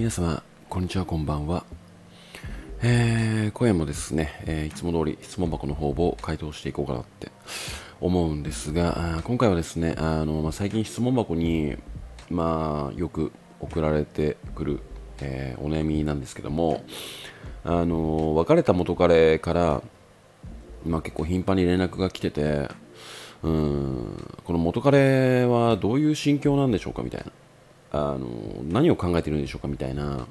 皆様、こんにちは、こんばんは。えー、今夜もですね、えー、いつも通り質問箱の方を回答していこうかなって思うんですが、今回はですね、あのまあ、最近質問箱に、まあ、よく送られてくる、えー、お悩みなんですけども、あの別れた元彼から、まあ、結構頻繁に連絡が来てて、うんこの元彼はどういう心境なんでしょうかみたいなあの何を考えているんでしょうかみたいな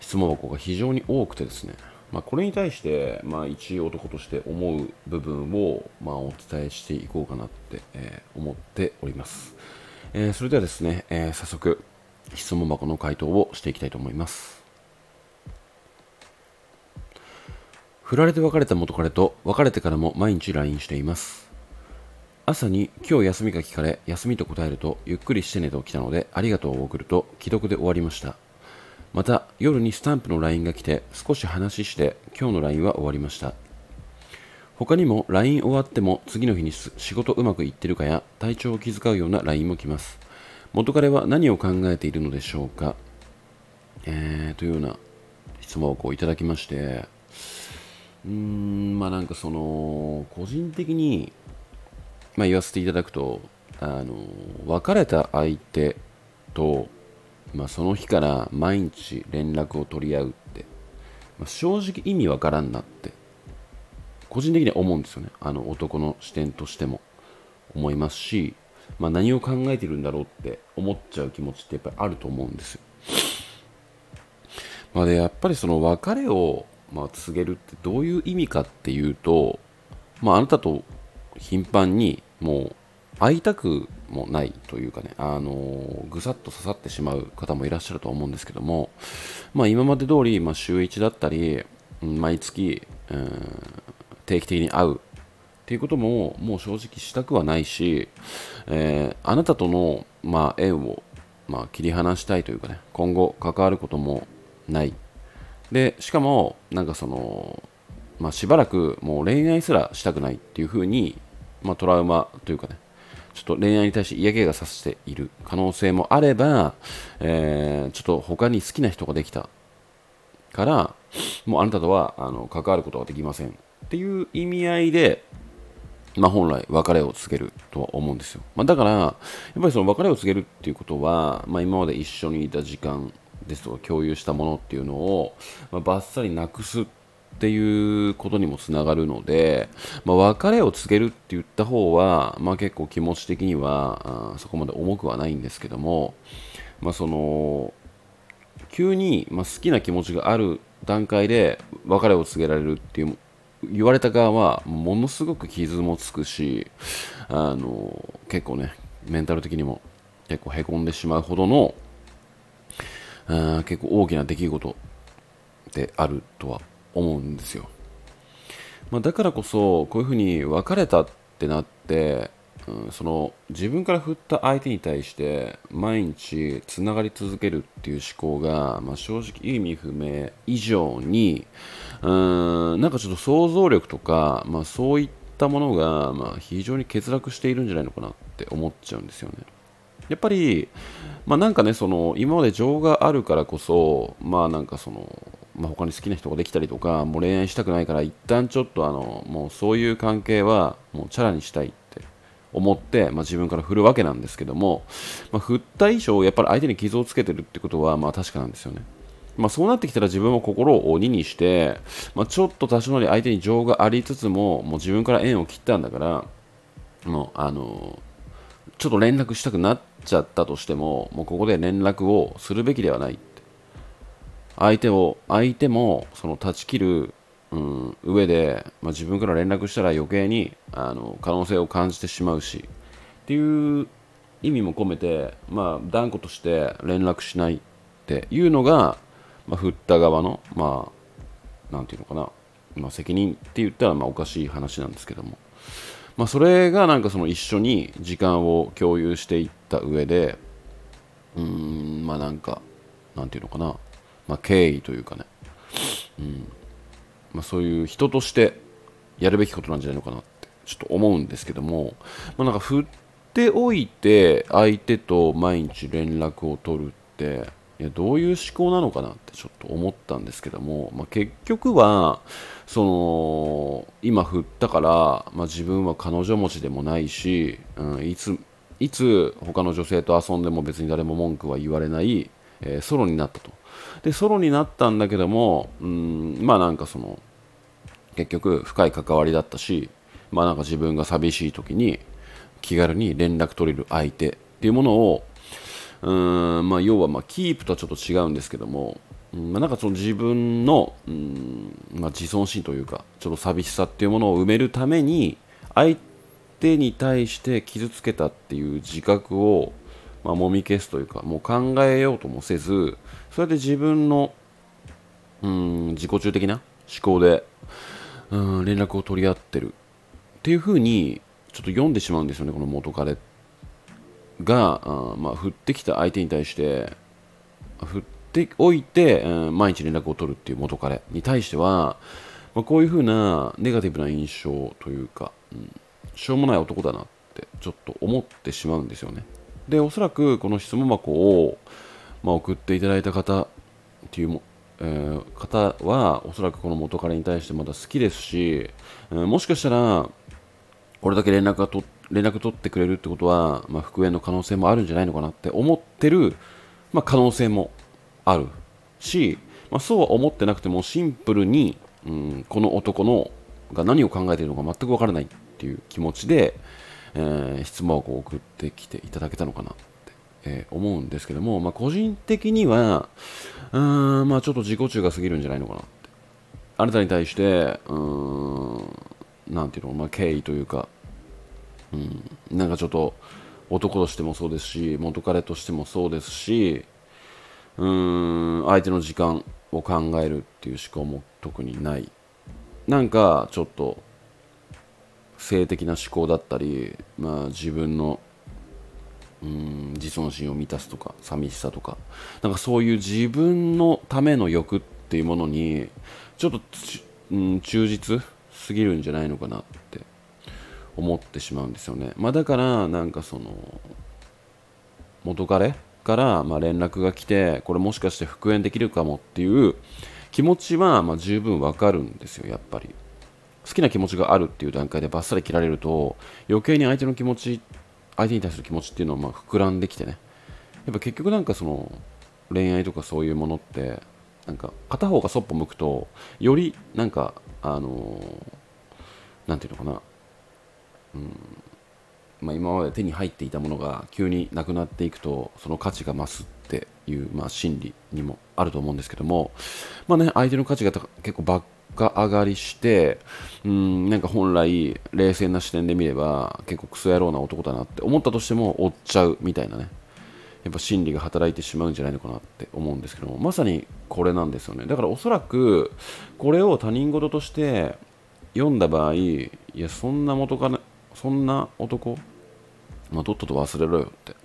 質問箱が非常に多くてですね、まあ、これに対して、まあ、一男として思う部分を、まあ、お伝えしていこうかなって、えー、思っております、えー、それではですね、えー、早速質問箱の回答をしていきたいと思います。振られて別れた元彼と別れてからも毎日 LINE しています。朝に今日休みか聞かれ休みと答えるとゆっくりしてねと来たのでありがとうを送ると既読で終わりました。また夜にスタンプの LINE が来て少し話して今日の LINE は終わりました。他にも LINE 終わっても次の日に仕事うまくいってるかや体調を気遣うような LINE も来ます。元彼は何を考えているのでしょうか、えー、というような質問をこういただきまして。うーんまあなんかその個人的にまあ、言わせていただくとあの別れた相手と、まあ、その日から毎日連絡を取り合うって、まあ、正直意味わからんなって個人的には思うんですよねあの男の視点としても思いますし、まあ、何を考えてるんだろうって思っちゃう気持ちってやっぱりあると思うんですよ。まあ、でやっぱりその別れを、まあ、告げるってどういう意味かっていうと、まあ、あなたと頻繁にもう会いたくもないというかね、あのぐさっと刺さってしまう方もいらっしゃると思うんですけども、まあ、今まで通り、まあ、週1だったり、毎月、うん、定期的に会うっていうことももう正直したくはないし、えー、あなたとの、まあ、縁を、まあ、切り離したいというかね、今後関わることもない。で、しかも、なんかその、まあ、しばらくもう恋愛すらしたくないっていうふうにまあ、トラウマというかね、ちょっと恋愛に対して嫌気がさしている可能性もあれば、えー、ちょっと他に好きな人ができたから、もうあなたとはあの関わることができませんっていう意味合いで、まあ、本来別れを告げるとは思うんですよ。まあ、だから、やっぱりその別れを告げるっていうことは、まあ、今まで一緒にいた時間ですとか共有したものっていうのを、まあ、バッサリなくすっっていうことにもつながるので、まあ、別れを告げるって言った方は、まあ、結構気持ち的にはあそこまで重くはないんですけども、まあ、その急に、ま好きな気持ちがある段階で別れを告げられるっていう言われた側はものすごく傷もつくしあの結構ねメンタル的にも結構へこんでしまうほどのあ結構大きな出来事であるとは思うんですよ、まあ、だからこそこういうふうに別れたってなって、うん、その自分から振った相手に対して毎日つながり続けるっていう思考が、まあ、正直意味不明以上にうんなんかちょっと想像力とか、まあ、そういったものが、まあ、非常に欠落しているんじゃないのかなって思っちゃうんですよね。やっぱり、まあ、なんかねその今まで情があるからこそまあなんかそのまあ、他に好きな人ができたりとかもう恋愛したくないから一旦ちょっとあのもうそういう関係はもうチャラにしたいって思って、まあ、自分から振るわけなんですけども、まあ、振った以上やっぱり相手に傷をつけてるってことはまあ確かなんですよね。まあ、そうなってきたら自分も心を鬼にして、まあ、ちょっと多少なり相手に情がありつつももう自分から縁を切ったんだからもうあのちょっと連絡したくなっちゃったとしてももうここで連絡をするべきではない相手を相手もその断ち切る、うん、上で、まあ、自分から連絡したら余計にあの可能性を感じてしまうしっていう意味も込めて、まあ、断固として連絡しないっていうのが、まあ、振った側の、まあ、なんていうのかな、まあ、責任って言ったらまあおかしい話なんですけども、まあ、それがなんかその一緒に時間を共有していった上で、うーん、まあなんか、なんていうのかな、まあ、敬意というかね、うん。まあ、そういう人としてやるべきことなんじゃないのかなってちょっと思うんですけども、まあ、なんか振っておいて相手と毎日連絡を取るっていやどういう思考なのかなってちょっと思ったんですけども、まあ、結局はその今振ったから、まあ、自分は彼女持ちでもないし、うん、いついつ他の女性と遊んでも別に誰も文句は言われない、えー、ソロになったと。でソロになったんだけども、うん、まあなんかその結局深い関わりだったしまあなんか自分が寂しい時に気軽に連絡取れる相手っていうものをうんまあ要はまあキープとはちょっと違うんですけども、まあ、なんかその自分のうん、まあ、自尊心というかちょっと寂しさっていうものを埋めるために相手に対して傷つけたっていう自覚を、まあ、もみ消すというかもう考えようともせずそれで自分のうん自己中的な思考でうん連絡を取り合ってるっていうふうにちょっと読んでしまうんですよねこの元彼があ、まあ、振ってきた相手に対して振っておいて、うん、毎日連絡を取るっていう元彼に対しては、まあ、こういうふうなネガティブな印象というか、うんしょうもない男だなってちょっと思ってしまうんですよね。で、おそらくこの質問箱を、まあ、送っていただいた方っていうも、えー、方はおそらくこの元彼に対してまだ好きですし、えー、もしかしたらこれだけ連絡がと連絡取ってくれるってことは、まあ、復縁の可能性もあるんじゃないのかなって思ってる、まあ、可能性もあるし、まあ、そうは思ってなくてもシンプルに、うん、この男のが何を考えているのか全く分からないっていう気持ちで、えー、質問をこう送ってきていただけたのかなって、えー、思うんですけども、まあ、個人的にはうーん、まあ、ちょっと自己中が過ぎるんじゃないのかなって。あなたに対してうーんなんていうの、まあ、敬意というか、うん、なんかちょっと男としてもそうですし元彼としてもそうですしうーん相手の時間を考えるっていう思考も特にない。なんかちょっと性的な思考だったり、まあ、自分のうん自尊心を満たすとか寂しさとかなんかそういう自分のための欲っていうものにちょっと、うん、忠実すぎるんじゃないのかなって思ってしまうんですよね、まあ、だからなんかその元彼からま連絡が来てこれもしかして復縁できるかもっていう気持ちはま十分わかるんですよやっぱり。好きな気持ちがあるっていう段階でバッサリ切られると余計に相手の気持ち相手に対する気持ちっていうのはまあ膨らんできてね。やっぱ結局なんかその恋愛とかそういうものってなんか片方がそっぽ向くとよりなんかあのなんていうのかな。うん。まあ、今まで手に入っていたものが急になくなっていくとその価値が増すっていう、まあ、心理にもあると思うんですけども、まあね、相手の価値が結構ばが上がりしてうんなんか本来冷静な視点で見れば結構クソ野郎な男だなって思ったとしても追っちゃうみたいなね。やっぱ心理が働いてしまうんじゃないのかなって思うんですけども。まさにこれなんですよね。だからおそらくこれを他人事として読んだ場合いやそんな元かなそんな男まあ、とっとと忘れろよって。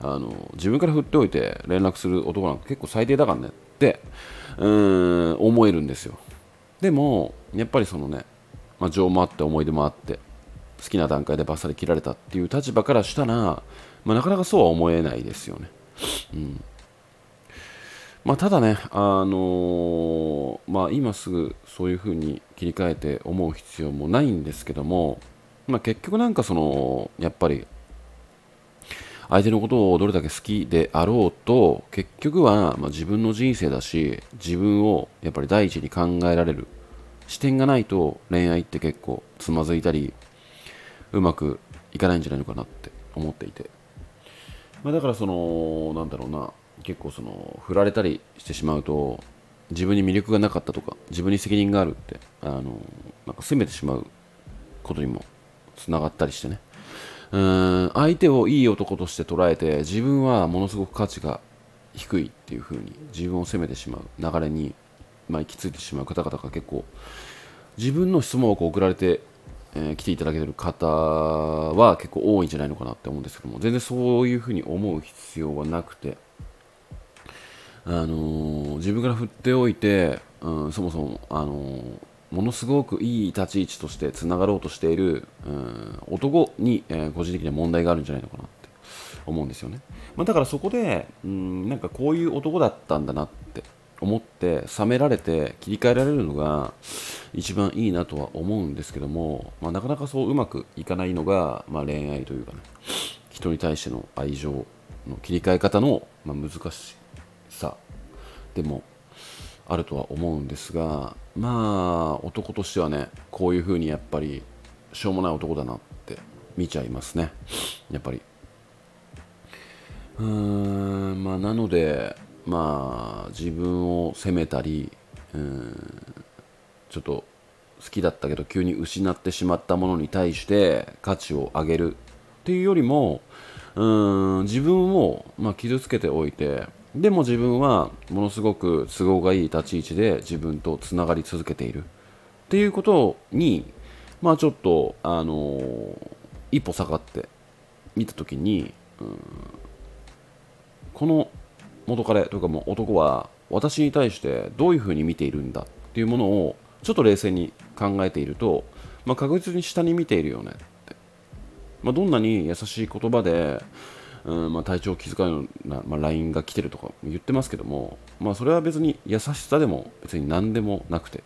あの自分から振っておいて連絡する男なんか結構最低だからねってうん思えるんですよ。でもやっぱりそのね、まあ、情もあって思い出もあって好きな段階でバッサリ切られたっていう立場からしたら、まあ、なかなかそうは思えないですよね。うんまあ、ただね、あのー、まあ、今すぐそういうふうに切り替えて思う必要もないんですけども、まあ、結局なんかそのやっぱり相手のことをどれだけ好きであろうと結局はま自分の人生だし自分をやっぱり第一に考えられる視点がないと恋愛って結構つまずいたりうまくいかないんじゃないのかなって思っていて、まあ、だからそのなんだろうな結構その振られたりしてしまうと自分に魅力がなかったとか自分に責任があるってあのなんか責めてしまうことにもつながったりしてね。うん相手をいい男として捉えて自分はものすごく価値が低いっていう風に自分を責めてしまう流れに、まあ、行き着いてしまう方々が結構自分の質問をこう送られて、えー、来ていただけてる方は結構多いんじゃないのかなって思うんですけども全然そういう風に思う必要はなくてあのー、自分から振っておいて、うん、そもそも、あのーものすごくいい立ち位置としてつながろうとしている、うん、男に、えー、個人的には問題があるんじゃないのかなって思うんですよね、まあ、だからそこでうんなんかこういう男だったんだなって思って冷められて切り替えられるのが一番いいなとは思うんですけども、まあ、なかなかそううまくいかないのが、まあ、恋愛というかね人に対しての愛情の切り替え方の、ま難しさでもあるとは思うんですがまあ男としてはねこういう風にやっぱりしょうもない男だなって見ちゃいますね。やっぱり。うーんまあなのでまあ自分を責めたりうんちょっと好きだったけど急に失ってしまったものに対して価値を上げるっていうよりもうん自分を、まあ、傷つけておいてでも自分はものすごく都合がいい立ち位置で自分とつながり続けている。っていうことにまあちょっとあのー、一歩下がって見た時に、うん、この元彼というかもう男は私に対してどういうふうに見ているんだ？っていうものをちょっと冷静に考えていると、まあ、確実に下に見ているよねって、まあ、どんなに優しい言葉で、うんまあ、体調を気遣うような、まあ、LINE が来てるとか言ってますけども、まあ、それは別に優しさでも別に何でもなくて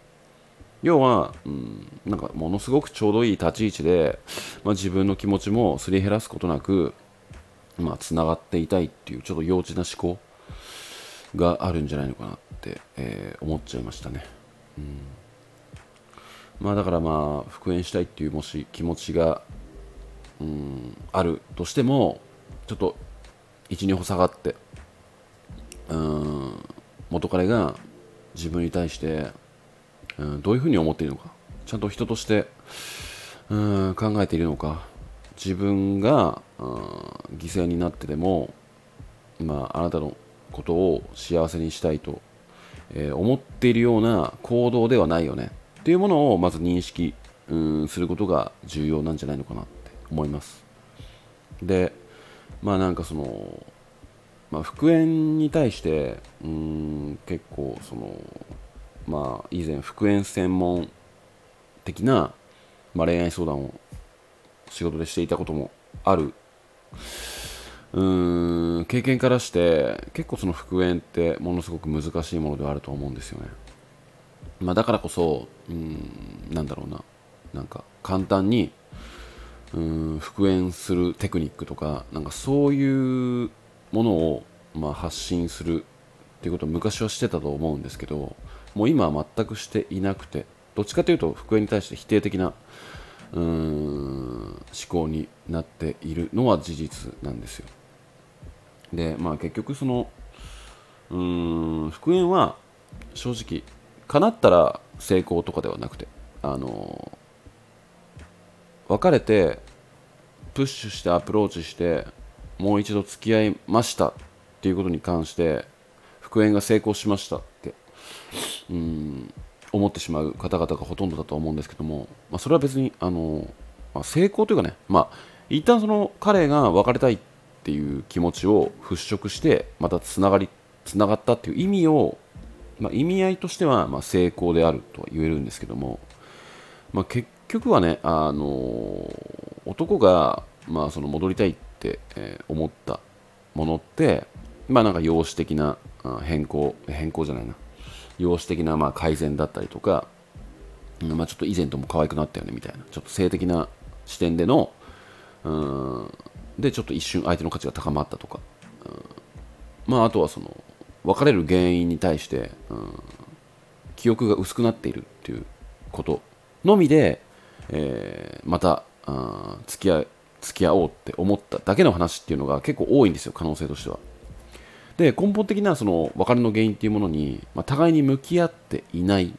要は、うん、なんかものすごくちょうどいい立ち位置で、まあ、自分の気持ちもすり減らすことなく、まあ、つながっていたいっていうちょっと幼稚な思考があるんじゃないのかなって、えー、思っちゃいましたね。うんまあだからまあ復縁したいっていうもし気持ちがうんあるとしてもちょっと12歩下がってうん元彼が自分に対してうんどういうふうに思っているのかちゃんと人としてうん考えているのか自分が犠牲になってでも、まあ、あなたのことを幸せにしたいと、えー、思っているような行動ではないよねっていうものをまず認識うんすることが重要なんじゃないのかなって思います。でまあなんかその、まあ、復縁に対してうん結構そのまあ以前復縁専門的な、まあ、恋愛相談を仕事でしていたこともある。うん経験からして結構その復縁ってものすごく難しいものではあると思うんですよね。まあ、だからこそ、うん、なんだろうな、なんか簡単に、うん、復縁するテクニックとか、なんかそういうものを、まあ、発信するっていうことを昔はしてたと思うんですけど、もう今は全くしていなくて、どっちかというと復縁に対して否定的なうん思考になっているのは事実なんですよ。で、まあ結局その、うん、復縁は正直叶ったら成功とかではなくてあの別れてプッシュしてアプローチしてもう一度付き合いましたっていうことに関して復縁が成功しましたってうん思ってしまう方々がほとんどだと思うんですけども、まあ、それは別にあの、まあ、成功というかね、まあ、一旦その彼が別れたいっていう気持ちを払拭してまたつながりつながったっていう意味をまあ、意味合いとしてはま成功であるとは言えるんですけども、まあ、結局はね、あの、男が、まあ、その戻りたいって、え、思ったものって、まあ、なんか容姿的な変更変更じゃないな。容姿的なまあ改善だったりとか、まあ、ちょっと以前とも可愛くなったよねみたいな。ちょっと性的な視点でのうんでちょっと一瞬相手の価値が高まったとか、うん、まああとはその別れる原因に対して、うん、記憶が薄くなっているっていうことのみで、えー、またあ付き合付き合おうって思っただけの話っていうのが結構多いんですよ可能性としては。で根本的なその別れの原因っていうものに、まあ、互いに向き合っていないっ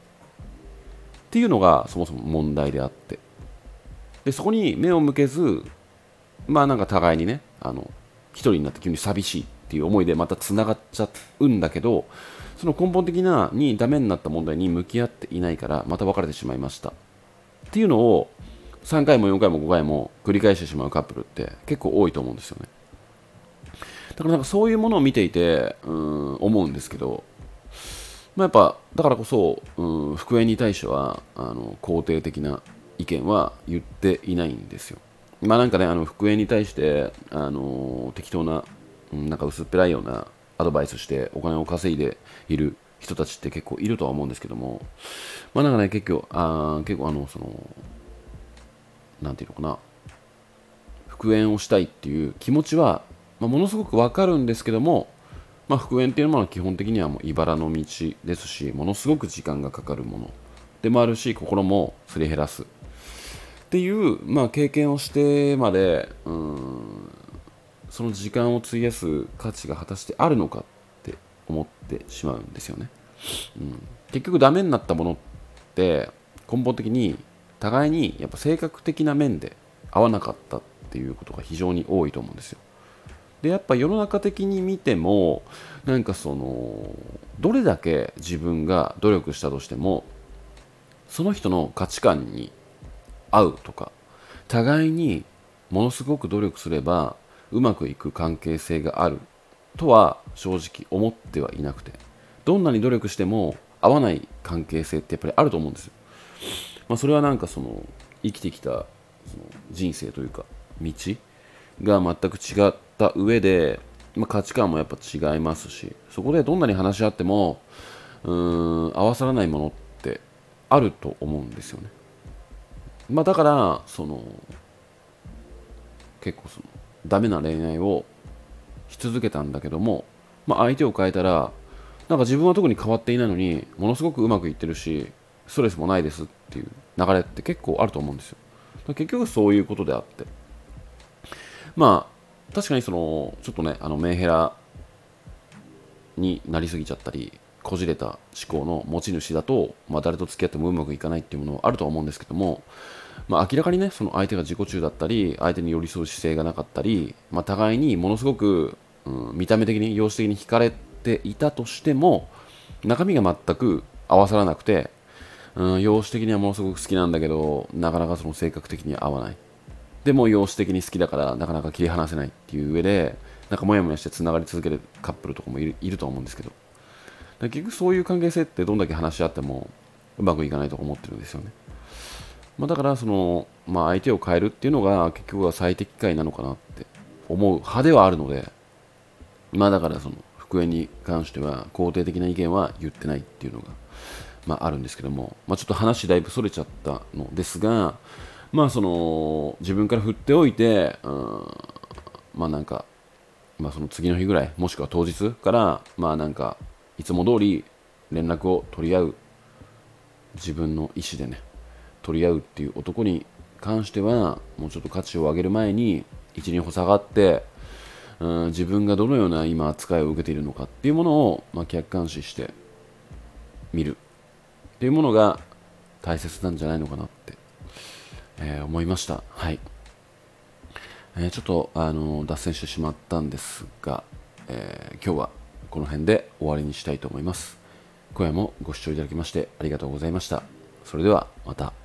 ていうのがそもそも問題であって。でそこに目を向けずまあなんか互いにねあの一人になって急に寂しいっていう思いでまたつながっちゃうんだけどその根本的なにダメになった問題に向き合っていないからまた別れてしまいました。っていうのを3回も4回も5回も繰り返してしまうカップルって結構多いと思うんですよね。だからなんかそういうものを見ていてうん思うんですけど、まあ、やっぱだからこそうん復縁に対してはあの肯定的な意見は言っていないんですよ。まあなんかねあの復縁に対してあの適当ななんか薄っぺらいようなアドバイスしてお金を稼いでいる人たちって結構いるとは思うんですけども。まあなんかね結構あ結構あのそのなんていうのかな。復縁をしたいっていう気持ちは、まあ、ものすごくわかるんですけどもまあ、復縁っていうのは基本的にはもう茨の道ですしものすごく時間がかかるものでもあるし心もすり減らすっていう、まあ、経験をしてまでうんその時間を費やす価値が果たしてあるのかっ思ってしまうんですよね、うん、結局ダメになったものって根本的に互いにやっぱ性格的な面で合わなかったっていうことが非常に多いと思うんですよ。でやっぱ世の中的に見てもなんかそのどれだけ自分が努力したとしてもその人の価値観に合うとか互いにものすごく努力すればうまくいく関係性があるとは正直思ってはいなくてどんなに努力しても合わない関係性ってやっぱりあると思うんですよ、まあ、それはなんかその生きてきたその人生というか道が全く違った上で、まあ、価値観もやっぱ違いますしそこでどんなに話し合ってもうーん合わさらないものってあると思うんですよね、まあ、だからその結構そのダメな恋愛をし続けたんだけども、まあ、相手を変えたらなんか自分は特に変わっていないのにものすごくうまくいってるしストレスもないですっていう流れって結構あると思うんですよ。結局そういうことであって。まあ確かにそのちょっとねあのメンヘラになりすぎちゃったりこじれた思考の持ち主だと、まあ、誰と付き合ってもうまくいかないっていうものはあるとは思うんですけども、まあ、明らかにねその相手が自己中だったり相手に寄り添う姿勢がなかったり、まあ、互いにものすごく、うん、見た目的に容姿的に惹かれていたとしても中身が全く合わさらなくて、うん、容姿的にはものすごく好きなんだけどなかなかその性格的に合わない。でも容姿的に好きだからなかなか切り離せないっていう上でなんかモヤモヤしてつながり続けるカップルとかもいるいると思うんですけど。結局そういう関係性ってどんだけ話し合ってもうまくいかないと思ってるんですよね、まあ、だからその、まあ、相手を変えるっていうのが結局は最適解なのかなって思う派ではあるのでまあだからその復縁に関しては肯定的な意見は言ってないっていうのが、まあ、あるんですけども、まあ、ちょっと話だいぶそれちゃったのですがまあその自分から振っておいて、うん、まあなんか、まあ、その次の日ぐらいもしくは当日からまあなんかいつも通り連絡を取り合う自分の意思でね取り合うっていう男に関してはもうちょっと価値を上げる前に一二歩下がって、うん、自分がどのような今扱いを受けているのかっていうものを、まあ、客観視して見るっていうものが大切なんじゃないのかなってえー、思いました。はい。えー、ちょっと、あの脱線してしまったんですが、えー、今日はこの辺で終わりにしたいと思います。今夜もご視聴いただきましてありがとうございました。それではまた。